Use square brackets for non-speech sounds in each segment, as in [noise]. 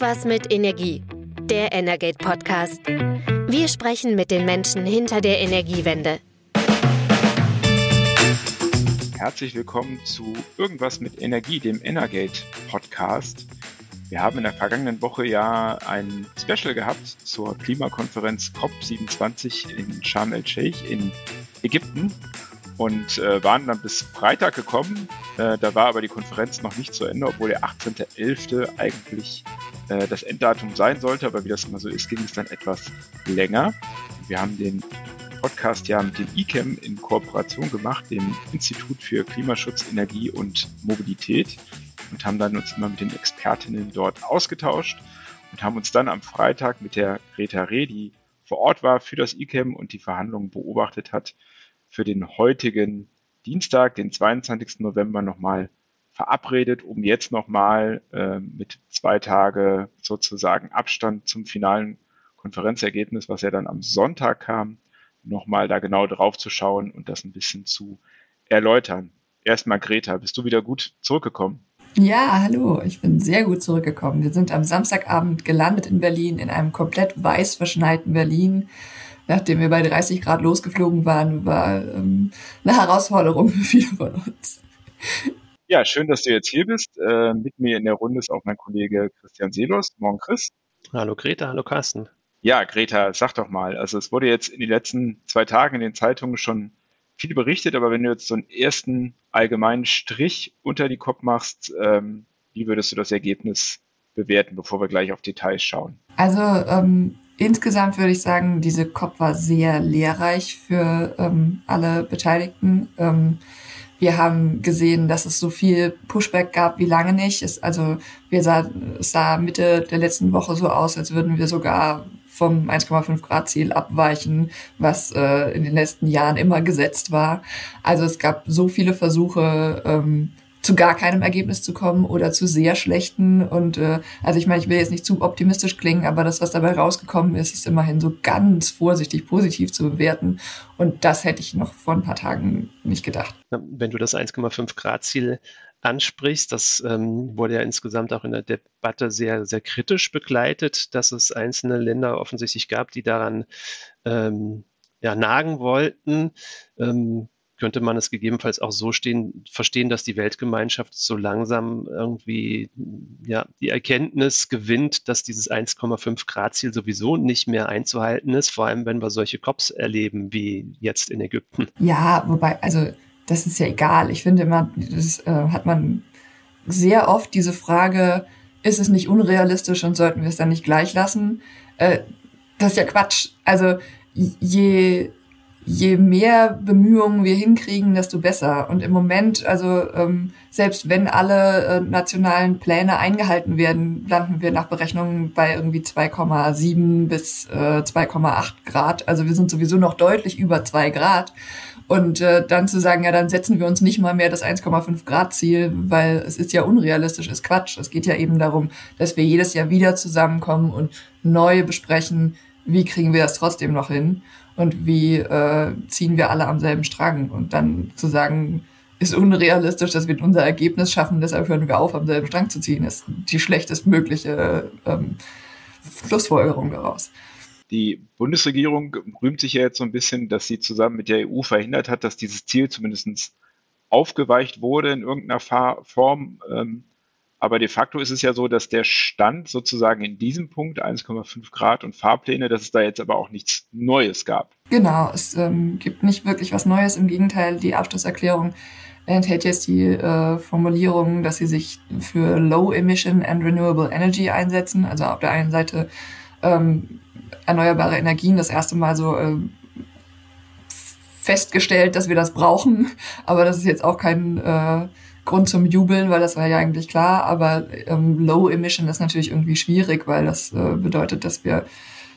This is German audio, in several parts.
Irgendwas mit Energie. Der Energate Podcast. Wir sprechen mit den Menschen hinter der Energiewende. Herzlich willkommen zu Irgendwas mit Energie, dem Energate Podcast. Wir haben in der vergangenen Woche ja ein Special gehabt zur Klimakonferenz COP27 in Sharm el-Sheikh in Ägypten und äh, waren dann bis Freitag gekommen. Äh, da war aber die Konferenz noch nicht zu Ende, obwohl der 18.11. eigentlich äh, das Enddatum sein sollte. Aber wie das immer so ist, ging es dann etwas länger. Wir haben den Podcast ja mit dem ICAM in Kooperation gemacht, dem Institut für Klimaschutz, Energie und Mobilität und haben dann uns immer mit den Expertinnen dort ausgetauscht und haben uns dann am Freitag mit der Greta Reh, die vor Ort war für das ICAM und die Verhandlungen beobachtet hat, für den heutigen Dienstag, den 22. November nochmal verabredet, um jetzt nochmal äh, mit zwei Tage sozusagen Abstand zum finalen Konferenzergebnis, was ja dann am Sonntag kam, nochmal da genau drauf zu schauen und das ein bisschen zu erläutern. Erstmal Greta, bist du wieder gut zurückgekommen? Ja, hallo, ich bin sehr gut zurückgekommen. Wir sind am Samstagabend gelandet in Berlin, in einem komplett weiß verschneiten Berlin nachdem wir bei 30 Grad losgeflogen waren, war ähm, eine Herausforderung [laughs] für viele von uns. Ja, schön, dass du jetzt hier bist. Äh, mit mir in der Runde ist auch mein Kollege Christian Seelos. Morgen, Chris. Hallo Greta, hallo Carsten. Ja, Greta, sag doch mal. Also es wurde jetzt in den letzten zwei Tagen in den Zeitungen schon viel berichtet, aber wenn du jetzt so einen ersten allgemeinen Strich unter die Kopf machst, ähm, wie würdest du das Ergebnis bewerten, bevor wir gleich auf Details schauen? Also ähm, Insgesamt würde ich sagen, diese COP war sehr lehrreich für ähm, alle Beteiligten. Wir haben gesehen, dass es so viel Pushback gab wie lange nicht. Es, also wir sah, es sah Mitte der letzten Woche so aus, als würden wir sogar vom 1,5 Grad Ziel abweichen, was äh, in den letzten Jahren immer gesetzt war. Also es gab so viele Versuche, ähm, zu gar keinem Ergebnis zu kommen oder zu sehr schlechten. Und äh, also ich meine, ich will jetzt nicht zu optimistisch klingen, aber das, was dabei rausgekommen ist, ist immerhin so ganz vorsichtig positiv zu bewerten. Und das hätte ich noch vor ein paar Tagen nicht gedacht. Wenn du das 1,5 Grad Ziel ansprichst, das ähm, wurde ja insgesamt auch in der Debatte sehr, sehr kritisch begleitet, dass es einzelne Länder offensichtlich gab, die daran ähm, ja, nagen wollten. Ähm, könnte man es gegebenenfalls auch so stehen, verstehen, dass die Weltgemeinschaft so langsam irgendwie ja, die Erkenntnis gewinnt, dass dieses 1,5 Grad Ziel sowieso nicht mehr einzuhalten ist, vor allem wenn wir solche Cops erleben wie jetzt in Ägypten. Ja, wobei, also das ist ja egal. Ich finde immer, das äh, hat man sehr oft diese Frage, ist es nicht unrealistisch und sollten wir es dann nicht gleich lassen? Äh, das ist ja Quatsch. Also je je mehr Bemühungen wir hinkriegen, desto besser. Und im Moment, also ähm, selbst wenn alle äh, nationalen Pläne eingehalten werden, landen wir nach Berechnungen bei irgendwie 2,7 bis äh, 2,8 Grad. Also wir sind sowieso noch deutlich über 2 Grad. Und äh, dann zu sagen, ja, dann setzen wir uns nicht mal mehr das 1,5 Grad Ziel, weil es ist ja unrealistisch, ist Quatsch. Es geht ja eben darum, dass wir jedes Jahr wieder zusammenkommen und neu besprechen, wie kriegen wir das trotzdem noch hin und wie äh, ziehen wir alle am selben Strang. Und dann zu sagen, ist unrealistisch, dass wir unser Ergebnis schaffen, deshalb hören wir auf, am selben Strang zu ziehen, ist die schlechtestmögliche ähm, Schlussfolgerung daraus. Die Bundesregierung rühmt sich ja jetzt so ein bisschen, dass sie zusammen mit der EU verhindert hat, dass dieses Ziel zumindest aufgeweicht wurde in irgendeiner Form. Ähm, aber de facto ist es ja so, dass der Stand sozusagen in diesem Punkt 1,5 Grad und Fahrpläne, dass es da jetzt aber auch nichts Neues gab. Genau, es ähm, gibt nicht wirklich was Neues. Im Gegenteil, die Abschlusserklärung enthält jetzt die äh, Formulierung, dass sie sich für Low Emission and Renewable Energy einsetzen. Also auf der einen Seite ähm, erneuerbare Energien, das erste Mal so äh, festgestellt, dass wir das brauchen. [laughs] Aber das ist jetzt auch kein äh, Grund zum Jubeln, weil das war ja eigentlich klar, aber ähm, Low Emission ist natürlich irgendwie schwierig, weil das äh, bedeutet, dass wir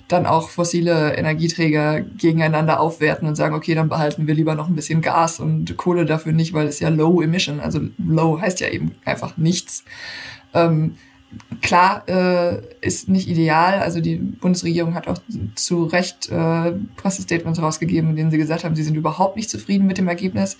dann auch fossile Energieträger gegeneinander aufwerten und sagen, okay, dann behalten wir lieber noch ein bisschen Gas und Kohle dafür nicht, weil es ja Low Emission, also Low heißt ja eben einfach nichts. Ähm, klar äh, ist nicht ideal. Also die Bundesregierung hat auch zu Recht äh, Pressestatements rausgegeben, in denen sie gesagt haben, sie sind überhaupt nicht zufrieden mit dem Ergebnis.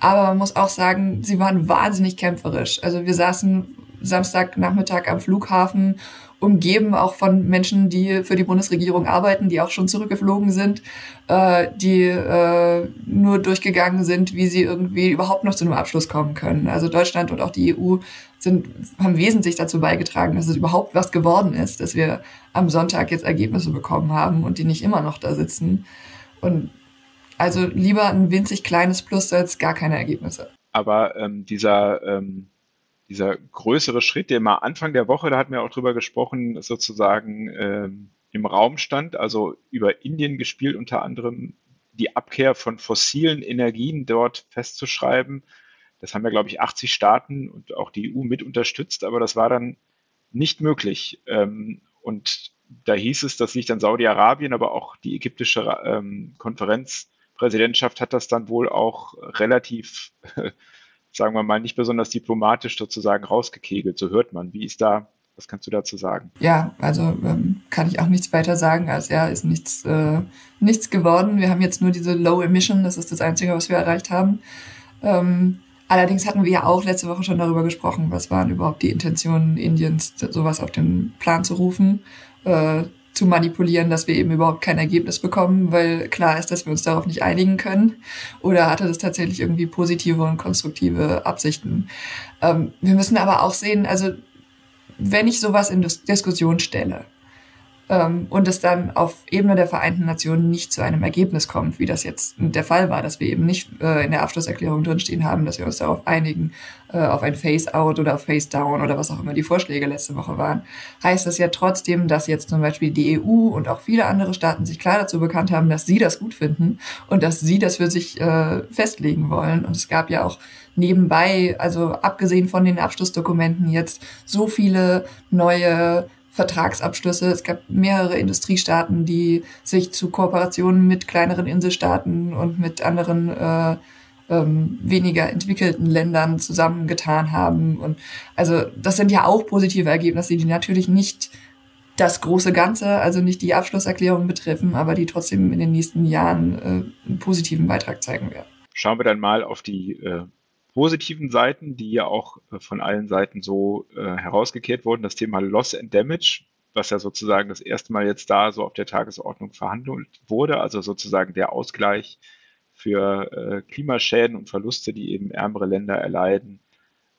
Aber man muss auch sagen, sie waren wahnsinnig kämpferisch. Also wir saßen Samstagnachmittag am Flughafen umgeben auch von Menschen, die für die Bundesregierung arbeiten, die auch schon zurückgeflogen sind, äh, die äh, nur durchgegangen sind, wie sie irgendwie überhaupt noch zu einem Abschluss kommen können. Also Deutschland und auch die EU sind, haben wesentlich dazu beigetragen, dass es überhaupt was geworden ist, dass wir am Sonntag jetzt Ergebnisse bekommen haben und die nicht immer noch da sitzen. Und also lieber ein winzig kleines Plus als gar keine Ergebnisse. Aber ähm, dieser ähm dieser größere Schritt, der mal Anfang der Woche, da hatten wir auch drüber gesprochen, sozusagen ähm, im Raum stand, also über Indien gespielt, unter anderem die Abkehr von fossilen Energien dort festzuschreiben. Das haben ja, glaube ich, 80 Staaten und auch die EU mit unterstützt, aber das war dann nicht möglich. Ähm, und da hieß es, das liegt an Saudi-Arabien, aber auch die ägyptische ähm, Konferenzpräsidentschaft hat das dann wohl auch relativ [laughs] sagen wir mal, nicht besonders diplomatisch sozusagen rausgekegelt. So hört man. Wie ist da, was kannst du dazu sagen? Ja, also ähm, kann ich auch nichts weiter sagen, als ja, ist nichts, äh, nichts geworden. Wir haben jetzt nur diese Low Emission, das ist das Einzige, was wir erreicht haben. Ähm, allerdings hatten wir ja auch letzte Woche schon darüber gesprochen, was waren überhaupt die Intentionen Indiens, sowas auf den Plan zu rufen. Äh, zu manipulieren, dass wir eben überhaupt kein Ergebnis bekommen, weil klar ist, dass wir uns darauf nicht einigen können? Oder hatte das tatsächlich irgendwie positive und konstruktive Absichten? Ähm, wir müssen aber auch sehen, also wenn ich sowas in Diskussion stelle, ähm, und es dann auf Ebene der Vereinten Nationen nicht zu einem Ergebnis kommt, wie das jetzt der Fall war, dass wir eben nicht äh, in der Abschlusserklärung drinstehen haben, dass wir uns darauf einigen, äh, auf ein Face-Out oder Face-Down oder was auch immer die Vorschläge letzte Woche waren, heißt das ja trotzdem, dass jetzt zum Beispiel die EU und auch viele andere Staaten sich klar dazu bekannt haben, dass sie das gut finden und dass sie das für sich äh, festlegen wollen. Und es gab ja auch nebenbei, also abgesehen von den Abschlussdokumenten jetzt so viele neue Vertragsabschlüsse. Es gab mehrere Industriestaaten, die sich zu Kooperationen mit kleineren Inselstaaten und mit anderen äh, ähm, weniger entwickelten Ländern zusammengetan haben. Und also das sind ja auch positive Ergebnisse, die natürlich nicht das große Ganze, also nicht die Abschlusserklärung betreffen, aber die trotzdem in den nächsten Jahren äh, einen positiven Beitrag zeigen werden. Schauen wir dann mal auf die äh, positiven Seiten, die ja auch äh, von allen Seiten so äh, herausgekehrt wurden, das Thema Loss and Damage, was ja sozusagen das erste Mal jetzt da so auf der Tagesordnung verhandelt wurde, also sozusagen der Ausgleich für äh, Klimaschäden und Verluste, die eben ärmere Länder erleiden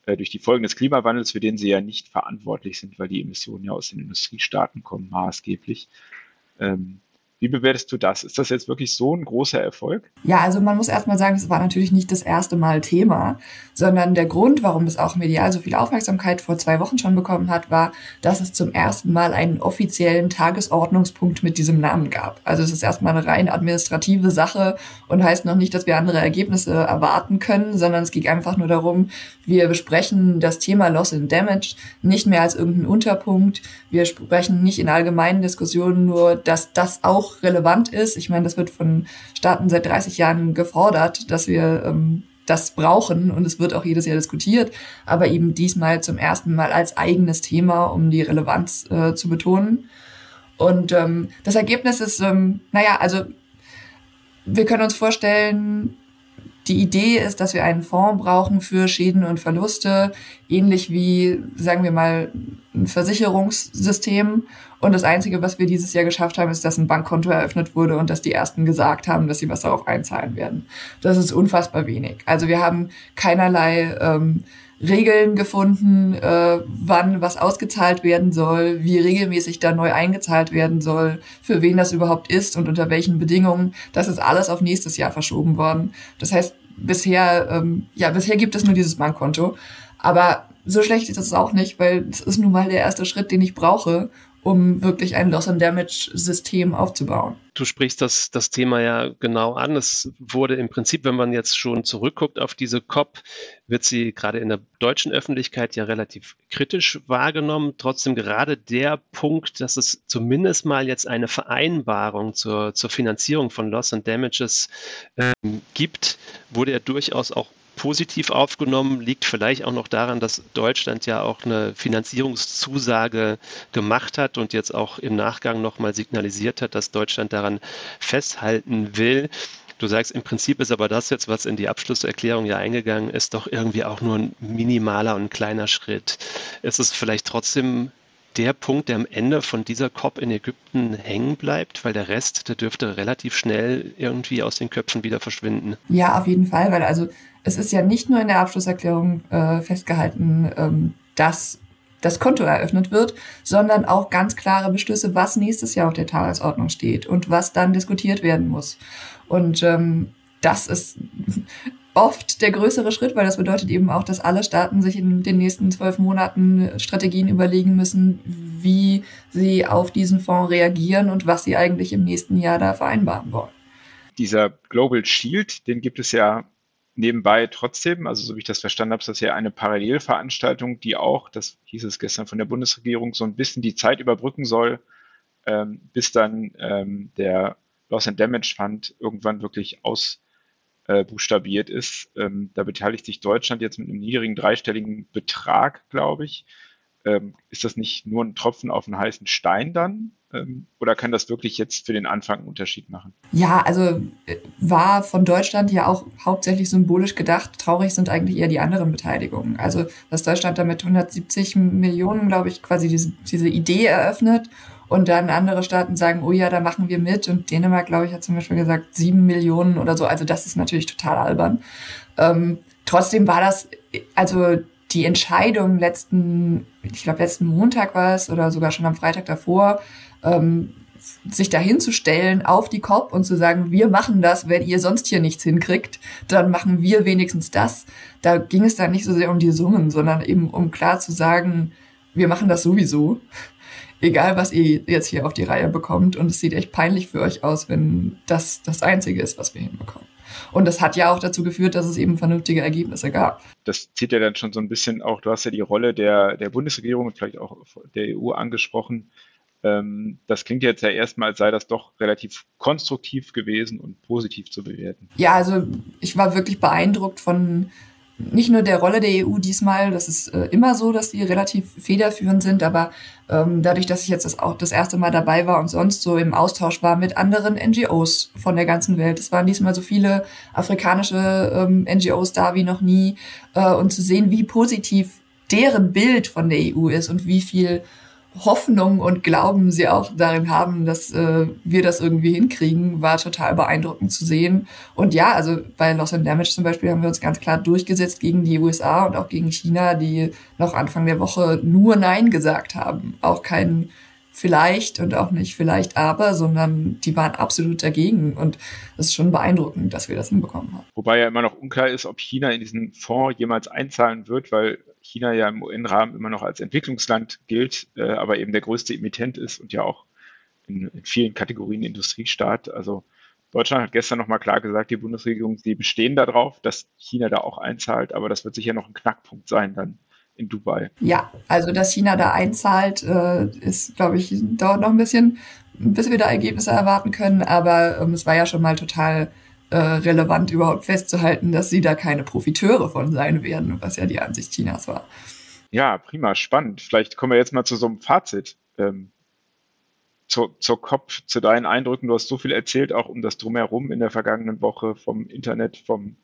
äh, durch die Folgen des Klimawandels, für den sie ja nicht verantwortlich sind, weil die Emissionen ja aus den Industriestaaten kommen, maßgeblich. Ähm, wie bewertest du das? Ist das jetzt wirklich so ein großer Erfolg? Ja, also man muss erstmal sagen, es war natürlich nicht das erste Mal Thema, sondern der Grund, warum es auch medial so viel Aufmerksamkeit vor zwei Wochen schon bekommen hat, war, dass es zum ersten Mal einen offiziellen Tagesordnungspunkt mit diesem Namen gab. Also es ist erstmal eine rein administrative Sache und heißt noch nicht, dass wir andere Ergebnisse erwarten können, sondern es ging einfach nur darum, wir besprechen das Thema Loss and Damage nicht mehr als irgendeinen Unterpunkt. Wir sprechen nicht in allgemeinen Diskussionen nur, dass das auch relevant ist. Ich meine, das wird von Staaten seit 30 Jahren gefordert, dass wir ähm, das brauchen und es wird auch jedes Jahr diskutiert, aber eben diesmal zum ersten Mal als eigenes Thema, um die Relevanz äh, zu betonen. Und ähm, das Ergebnis ist, ähm, naja, also wir können uns vorstellen, die Idee ist, dass wir einen Fonds brauchen für Schäden und Verluste, ähnlich wie, sagen wir mal, ein Versicherungssystem. Und das Einzige, was wir dieses Jahr geschafft haben, ist, dass ein Bankkonto eröffnet wurde und dass die Ersten gesagt haben, dass sie was darauf einzahlen werden. Das ist unfassbar wenig. Also wir haben keinerlei ähm, Regeln gefunden, äh, wann was ausgezahlt werden soll, wie regelmäßig da neu eingezahlt werden soll, für wen das überhaupt ist und unter welchen Bedingungen. Das ist alles auf nächstes Jahr verschoben worden. Das heißt, bisher, ähm, ja, bisher gibt es nur dieses Bankkonto. Aber so schlecht ist es auch nicht, weil es ist nun mal der erste Schritt, den ich brauche, um wirklich ein Loss-and-Damage-System aufzubauen. Du sprichst das, das Thema ja genau an. Es wurde im Prinzip, wenn man jetzt schon zurückguckt auf diese COP, wird sie gerade in der deutschen Öffentlichkeit ja relativ kritisch wahrgenommen. Trotzdem gerade der Punkt, dass es zumindest mal jetzt eine Vereinbarung zur, zur Finanzierung von Loss and Damages ähm, gibt, wurde ja durchaus auch positiv aufgenommen, liegt vielleicht auch noch daran, dass Deutschland ja auch eine Finanzierungszusage gemacht hat und jetzt auch im Nachgang nochmal signalisiert hat, dass Deutschland daran festhalten will. Du sagst, im Prinzip ist aber das jetzt, was in die Abschlusserklärung ja eingegangen ist, doch irgendwie auch nur ein minimaler und kleiner Schritt. Ist es vielleicht trotzdem der Punkt, der am Ende von dieser COP in Ägypten hängen bleibt, weil der Rest, der dürfte relativ schnell irgendwie aus den Köpfen wieder verschwinden. Ja, auf jeden Fall, weil also es ist ja nicht nur in der Abschlusserklärung äh, festgehalten, ähm, dass das Konto eröffnet wird, sondern auch ganz klare Beschlüsse, was nächstes Jahr auf der Tagesordnung steht und was dann diskutiert werden muss. Und ähm, das ist [laughs] oft der größere Schritt, weil das bedeutet eben auch, dass alle Staaten sich in den nächsten zwölf Monaten Strategien überlegen müssen, wie sie auf diesen Fonds reagieren und was sie eigentlich im nächsten Jahr da vereinbaren wollen. Dieser Global Shield, den gibt es ja nebenbei trotzdem, also so wie ich das verstanden habe, ist das ja eine Parallelveranstaltung, die auch, das hieß es gestern von der Bundesregierung, so ein bisschen die Zeit überbrücken soll, ähm, bis dann ähm, der Loss and Damage Fund irgendwann wirklich aus äh, ist. Ähm, da beteiligt sich Deutschland jetzt mit einem niedrigen dreistelligen Betrag, glaube ich. Ähm, ist das nicht nur ein Tropfen auf einen heißen Stein dann? Ähm, oder kann das wirklich jetzt für den Anfang einen Unterschied machen? Ja, also äh, war von Deutschland ja auch hauptsächlich symbolisch gedacht. Traurig sind eigentlich eher die anderen Beteiligungen. Also, dass Deutschland damit 170 Millionen, glaube ich, quasi diese, diese Idee eröffnet und dann andere Staaten sagen, oh ja, da machen wir mit. Und Dänemark, glaube ich, hat zum Beispiel gesagt, sieben Millionen oder so. Also das ist natürlich total albern. Ähm, trotzdem war das, also die Entscheidung letzten, ich glaube letzten Montag war es oder sogar schon am Freitag davor, ähm, sich dahinzustellen auf die COP und zu sagen, wir machen das, wenn ihr sonst hier nichts hinkriegt, dann machen wir wenigstens das. Da ging es dann nicht so sehr um die Summen, sondern eben um klar zu sagen, wir machen das sowieso egal was ihr jetzt hier auf die Reihe bekommt. Und es sieht echt peinlich für euch aus, wenn das das Einzige ist, was wir hinbekommen. Und das hat ja auch dazu geführt, dass es eben vernünftige Ergebnisse gab. Das zieht ja dann schon so ein bisschen auch, du hast ja die Rolle der, der Bundesregierung und vielleicht auch der EU angesprochen. Ähm, das klingt jetzt ja erstmal, als sei das doch relativ konstruktiv gewesen und positiv zu bewerten. Ja, also ich war wirklich beeindruckt von nicht nur der Rolle der EU diesmal, das ist äh, immer so, dass die relativ federführend sind, aber ähm, dadurch, dass ich jetzt das auch das erste Mal dabei war und sonst so im Austausch war mit anderen NGOs von der ganzen Welt. Es waren diesmal so viele afrikanische ähm, NGOs da wie noch nie äh, und zu sehen, wie positiv deren Bild von der EU ist und wie viel Hoffnung und Glauben sie auch darin haben, dass äh, wir das irgendwie hinkriegen, war total beeindruckend zu sehen. Und ja, also bei Loss and Damage zum Beispiel haben wir uns ganz klar durchgesetzt gegen die USA und auch gegen China, die noch Anfang der Woche nur Nein gesagt haben. Auch kein vielleicht und auch nicht vielleicht aber, sondern die waren absolut dagegen. Und es ist schon beeindruckend, dass wir das hinbekommen haben. Wobei ja immer noch unklar ist, ob China in diesen Fonds jemals einzahlen wird, weil China ja im UN-Rahmen immer noch als Entwicklungsland gilt, äh, aber eben der größte Emittent ist und ja auch in, in vielen Kategorien Industriestaat. Also Deutschland hat gestern nochmal klar gesagt, die Bundesregierung, sie bestehen darauf, dass China da auch einzahlt, aber das wird sicher noch ein Knackpunkt sein dann in Dubai. Ja, also dass China da einzahlt, äh, ist, glaube ich, dauert noch ein bisschen, bis wir da Ergebnisse erwarten können, aber ähm, es war ja schon mal total äh, relevant überhaupt festzuhalten, dass sie da keine Profiteure von sein werden, was ja die Ansicht Chinas war. Ja, prima, spannend. Vielleicht kommen wir jetzt mal zu so einem Fazit. Ähm, zur, zur COP, zu deinen Eindrücken. Du hast so viel erzählt, auch um das Drumherum in der vergangenen Woche, vom Internet, vom,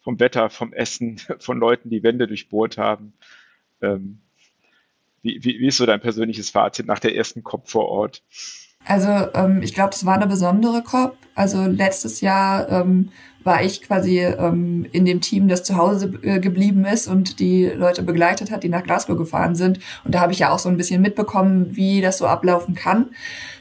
vom Wetter, vom Essen, [laughs] von Leuten, die Wände durchbohrt haben. Ähm, wie, wie, wie ist so dein persönliches Fazit nach der ersten COP vor Ort? Also ähm, ich glaube, das war eine besondere COP. Also letztes Jahr ähm, war ich quasi ähm, in dem Team, das zu Hause äh, geblieben ist und die Leute begleitet hat, die nach Glasgow gefahren sind. Und da habe ich ja auch so ein bisschen mitbekommen, wie das so ablaufen kann.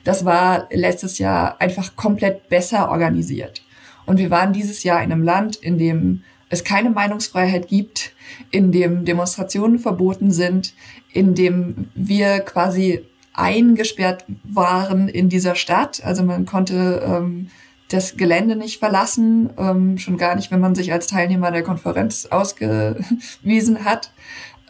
Das war letztes Jahr einfach komplett besser organisiert. Und wir waren dieses Jahr in einem Land, in dem es keine Meinungsfreiheit gibt, in dem Demonstrationen verboten sind, in dem wir quasi eingesperrt waren in dieser Stadt. Also man konnte ähm, das Gelände nicht verlassen, ähm, schon gar nicht, wenn man sich als Teilnehmer der Konferenz ausgewiesen hat.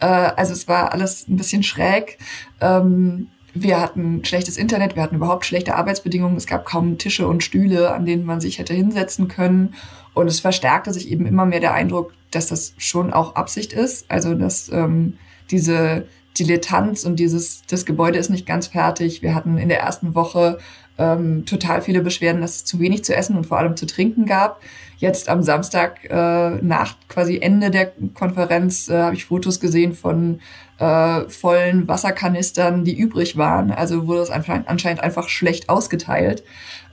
Äh, also es war alles ein bisschen schräg. Ähm, wir hatten schlechtes Internet, wir hatten überhaupt schlechte Arbeitsbedingungen. Es gab kaum Tische und Stühle, an denen man sich hätte hinsetzen können. Und es verstärkte sich eben immer mehr der Eindruck, dass das schon auch Absicht ist. Also dass ähm, diese Dilettanz und dieses, das Gebäude ist nicht ganz fertig. Wir hatten in der ersten Woche ähm, total viele Beschwerden, dass es zu wenig zu essen und vor allem zu trinken gab. Jetzt am Samstag äh, nach quasi Ende der Konferenz äh, habe ich Fotos gesehen von äh, vollen Wasserkanistern, die übrig waren. Also wurde es anscheinend einfach schlecht ausgeteilt,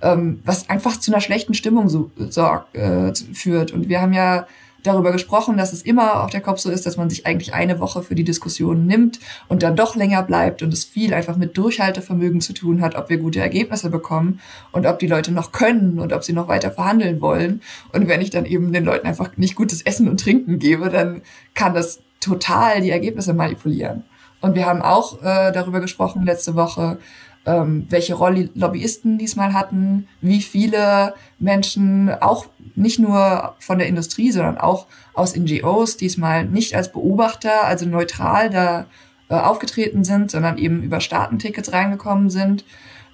ähm, was einfach zu einer schlechten Stimmung so, sorgt, äh, führt. Und wir haben ja darüber gesprochen, dass es immer auf der COP so ist, dass man sich eigentlich eine Woche für die Diskussion nimmt und dann doch länger bleibt und es viel einfach mit Durchhaltevermögen zu tun hat, ob wir gute Ergebnisse bekommen und ob die Leute noch können und ob sie noch weiter verhandeln wollen. Und wenn ich dann eben den Leuten einfach nicht gutes Essen und Trinken gebe, dann kann das total die Ergebnisse manipulieren. Und wir haben auch äh, darüber gesprochen letzte Woche, ähm, welche Rolle Lobbyisten diesmal hatten, wie viele Menschen auch nicht nur von der Industrie, sondern auch aus NGOs diesmal nicht als Beobachter, also neutral da äh, aufgetreten sind, sondern eben über Startentickets reingekommen sind.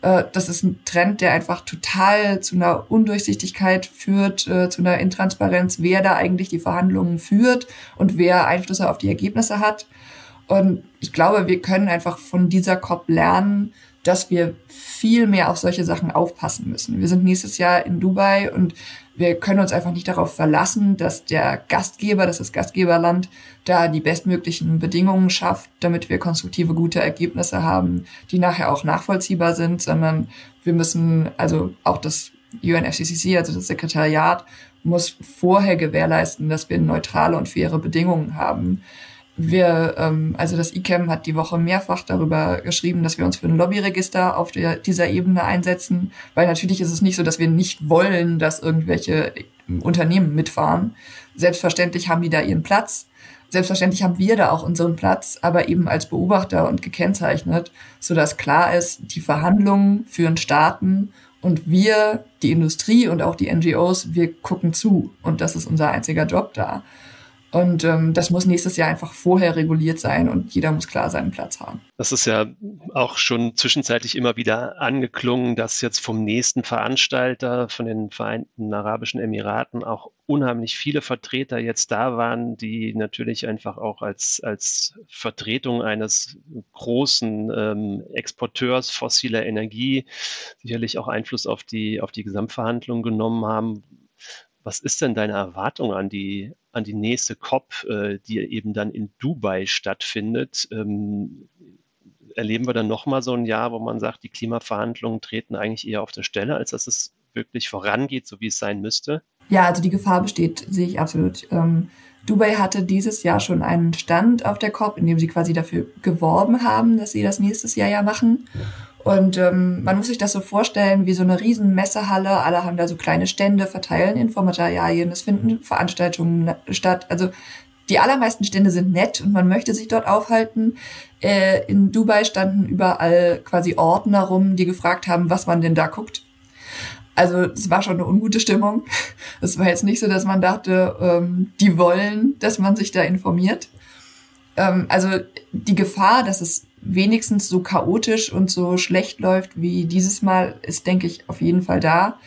Äh, das ist ein Trend, der einfach total zu einer Undurchsichtigkeit führt, äh, zu einer Intransparenz, wer da eigentlich die Verhandlungen führt und wer Einflüsse auf die Ergebnisse hat. Und ich glaube, wir können einfach von dieser COP lernen, dass wir viel mehr auf solche Sachen aufpassen müssen. Wir sind nächstes Jahr in Dubai und wir können uns einfach nicht darauf verlassen, dass der Gastgeber, das ist Gastgeberland, da die bestmöglichen Bedingungen schafft, damit wir konstruktive, gute Ergebnisse haben, die nachher auch nachvollziehbar sind, sondern wir müssen, also auch das UNFCCC, also das Sekretariat, muss vorher gewährleisten, dass wir neutrale und faire Bedingungen haben. Wir, ähm, also das ICAM hat die Woche mehrfach darüber geschrieben, dass wir uns für ein Lobbyregister auf der, dieser Ebene einsetzen, weil natürlich ist es nicht so, dass wir nicht wollen, dass irgendwelche Unternehmen mitfahren. Selbstverständlich haben die da ihren Platz. Selbstverständlich haben wir da auch unseren Platz, aber eben als Beobachter und gekennzeichnet, so dass klar ist, die Verhandlungen führen Staaten und wir, die Industrie und auch die NGOs, wir gucken zu und das ist unser einziger Job da. Und ähm, das muss nächstes Jahr einfach vorher reguliert sein und jeder muss klar seinen Platz haben. Das ist ja auch schon zwischenzeitlich immer wieder angeklungen, dass jetzt vom nächsten Veranstalter, von den Vereinten Arabischen Emiraten, auch unheimlich viele Vertreter jetzt da waren, die natürlich einfach auch als, als Vertretung eines großen ähm, Exporteurs fossiler Energie sicherlich auch Einfluss auf die, auf die Gesamtverhandlungen genommen haben was ist denn deine Erwartung an die, an die nächste COP, äh, die eben dann in Dubai stattfindet? Ähm, erleben wir dann nochmal so ein Jahr, wo man sagt, die Klimaverhandlungen treten eigentlich eher auf der Stelle, als dass es wirklich vorangeht, so wie es sein müsste? Ja, also die Gefahr besteht, sehe ich absolut. Ähm, Dubai hatte dieses Jahr schon einen Stand auf der COP, in dem sie quasi dafür geworben haben, dass sie das nächstes Jahr ja machen. Und ähm, man muss sich das so vorstellen wie so eine riesen Messehalle. Alle haben da so kleine Stände, verteilen Infomaterialien. Es finden Veranstaltungen statt. Also die allermeisten Stände sind nett und man möchte sich dort aufhalten. Äh, in Dubai standen überall quasi Ordner rum, die gefragt haben, was man denn da guckt. Also es war schon eine ungute Stimmung. [laughs] Es war jetzt nicht so, dass man dachte, ähm, die wollen, dass man sich da informiert. Ähm, also die Gefahr, dass es wenigstens so chaotisch und so schlecht läuft wie dieses Mal, ist, denke ich, auf jeden Fall da.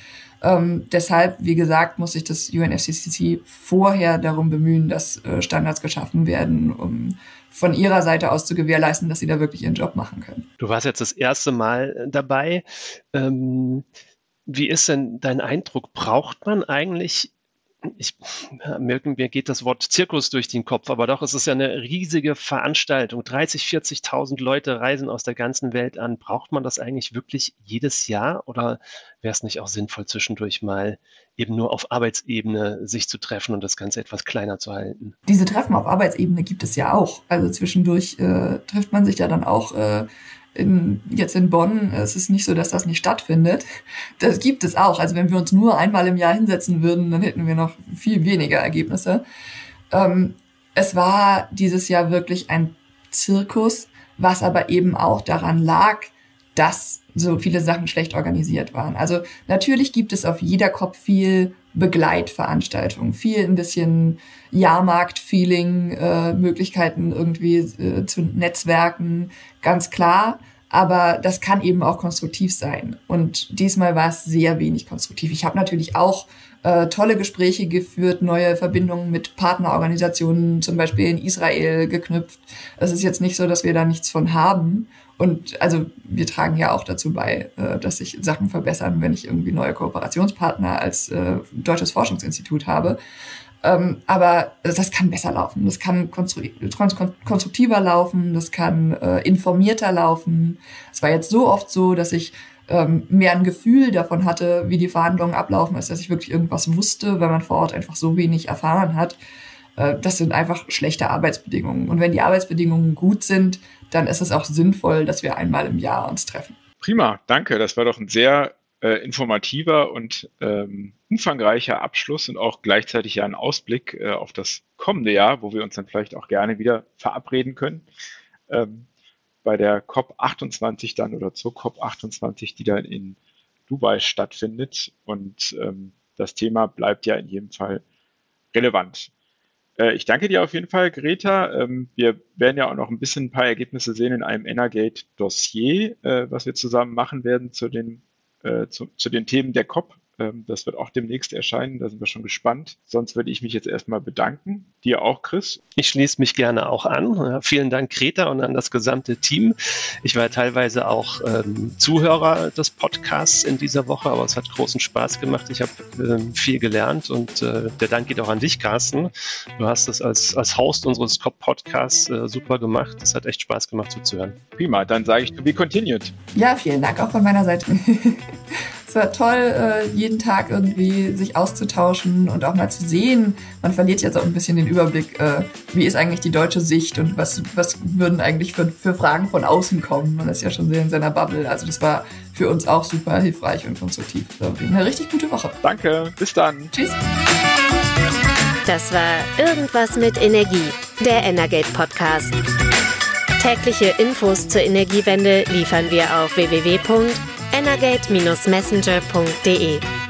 Ähm, deshalb, wie gesagt, muss sich das UNFCCC vorher darum bemühen, dass äh, Standards geschaffen werden, um von ihrer Seite aus zu gewährleisten, dass sie da wirklich ihren Job machen können. Du warst jetzt das erste Mal dabei. Ähm, wie ist denn dein Eindruck? Braucht man eigentlich ich, mir, mir geht das Wort Zirkus durch den Kopf, aber doch, es ist ja eine riesige Veranstaltung. 30, 40.000 Leute reisen aus der ganzen Welt an. Braucht man das eigentlich wirklich jedes Jahr oder wäre es nicht auch sinnvoll, zwischendurch mal eben nur auf Arbeitsebene sich zu treffen und das Ganze etwas kleiner zu halten? Diese Treffen auf Arbeitsebene gibt es ja auch. Also zwischendurch äh, trifft man sich ja dann auch äh, in, jetzt in Bonn, es ist nicht so, dass das nicht stattfindet. Das gibt es auch. Also wenn wir uns nur einmal im Jahr hinsetzen würden, dann hätten wir noch viel weniger Ergebnisse. Ähm, es war dieses Jahr wirklich ein Zirkus, was aber eben auch daran lag, dass so viele Sachen schlecht organisiert waren. Also natürlich gibt es auf jeder Kopf viel Begleitveranstaltungen, viel ein bisschen Jahrmarkt-Feeling, äh, Möglichkeiten irgendwie äh, zu Netzwerken, ganz klar. aber das kann eben auch konstruktiv sein. Und diesmal war es sehr wenig konstruktiv. Ich habe natürlich auch äh, tolle Gespräche geführt, neue Verbindungen mit Partnerorganisationen, zum Beispiel in Israel geknüpft. Es ist jetzt nicht so, dass wir da nichts von haben. Und also wir tragen ja auch dazu bei, äh, dass sich Sachen verbessern, wenn ich irgendwie neue Kooperationspartner als äh, Deutsches Forschungsinstitut habe. Ähm, aber das kann besser laufen, das kann konstruktiver laufen, das kann äh, informierter laufen. Es war jetzt so oft so, dass ich ähm, mehr ein Gefühl davon hatte, wie die Verhandlungen ablaufen, als dass ich wirklich irgendwas wusste, weil man vor Ort einfach so wenig erfahren hat. Das sind einfach schlechte Arbeitsbedingungen. Und wenn die Arbeitsbedingungen gut sind, dann ist es auch sinnvoll, dass wir einmal im Jahr uns treffen. Prima, danke. Das war doch ein sehr äh, informativer und ähm, umfangreicher Abschluss und auch gleichzeitig ja ein Ausblick äh, auf das kommende Jahr, wo wir uns dann vielleicht auch gerne wieder verabreden können. Ähm, bei der COP28 dann oder zur COP28, die dann in Dubai stattfindet. Und ähm, das Thema bleibt ja in jedem Fall relevant. Äh, ich danke dir auf jeden Fall, Greta. Ähm, wir werden ja auch noch ein bisschen ein paar Ergebnisse sehen in einem Energate-Dossier, äh, was wir zusammen machen werden zu den, äh, zu, zu den Themen der COP. Ähm, das wird auch demnächst erscheinen, da sind wir schon gespannt. Sonst würde ich mich jetzt erstmal bedanken. Dir auch, Chris. Ich schließe mich gerne auch an. Vielen Dank, Greta, und an das gesamte Team. Ich war teilweise auch ähm, Zuhörer des Podcasts in dieser Woche, aber es hat großen Spaß gemacht. Ich habe ähm, viel gelernt und äh, der Dank geht auch an dich, Carsten. Du hast es als, als Host unseres Podcasts äh, super gemacht. Es hat echt Spaß gemacht zuzuhören. Prima, dann sage ich to be continued. Ja, vielen Dank auch von meiner Seite. [laughs] es war toll, äh, jeden Tag irgendwie sich auszutauschen und auch mal zu sehen. Man verliert jetzt auch ein bisschen den Überblick, äh, wie ist eigentlich die deutsche Sicht und was, was würden eigentlich für, für Fragen von außen kommen. Man ist ja schon sehr in seiner Bubble. Also das war für uns auch super hilfreich und konstruktiv. Eine richtig gute Woche. Danke, bis dann. Tschüss. Das war Irgendwas mit Energie, der Energate Podcast. Tägliche Infos zur Energiewende liefern wir auf www energate-messenger.de.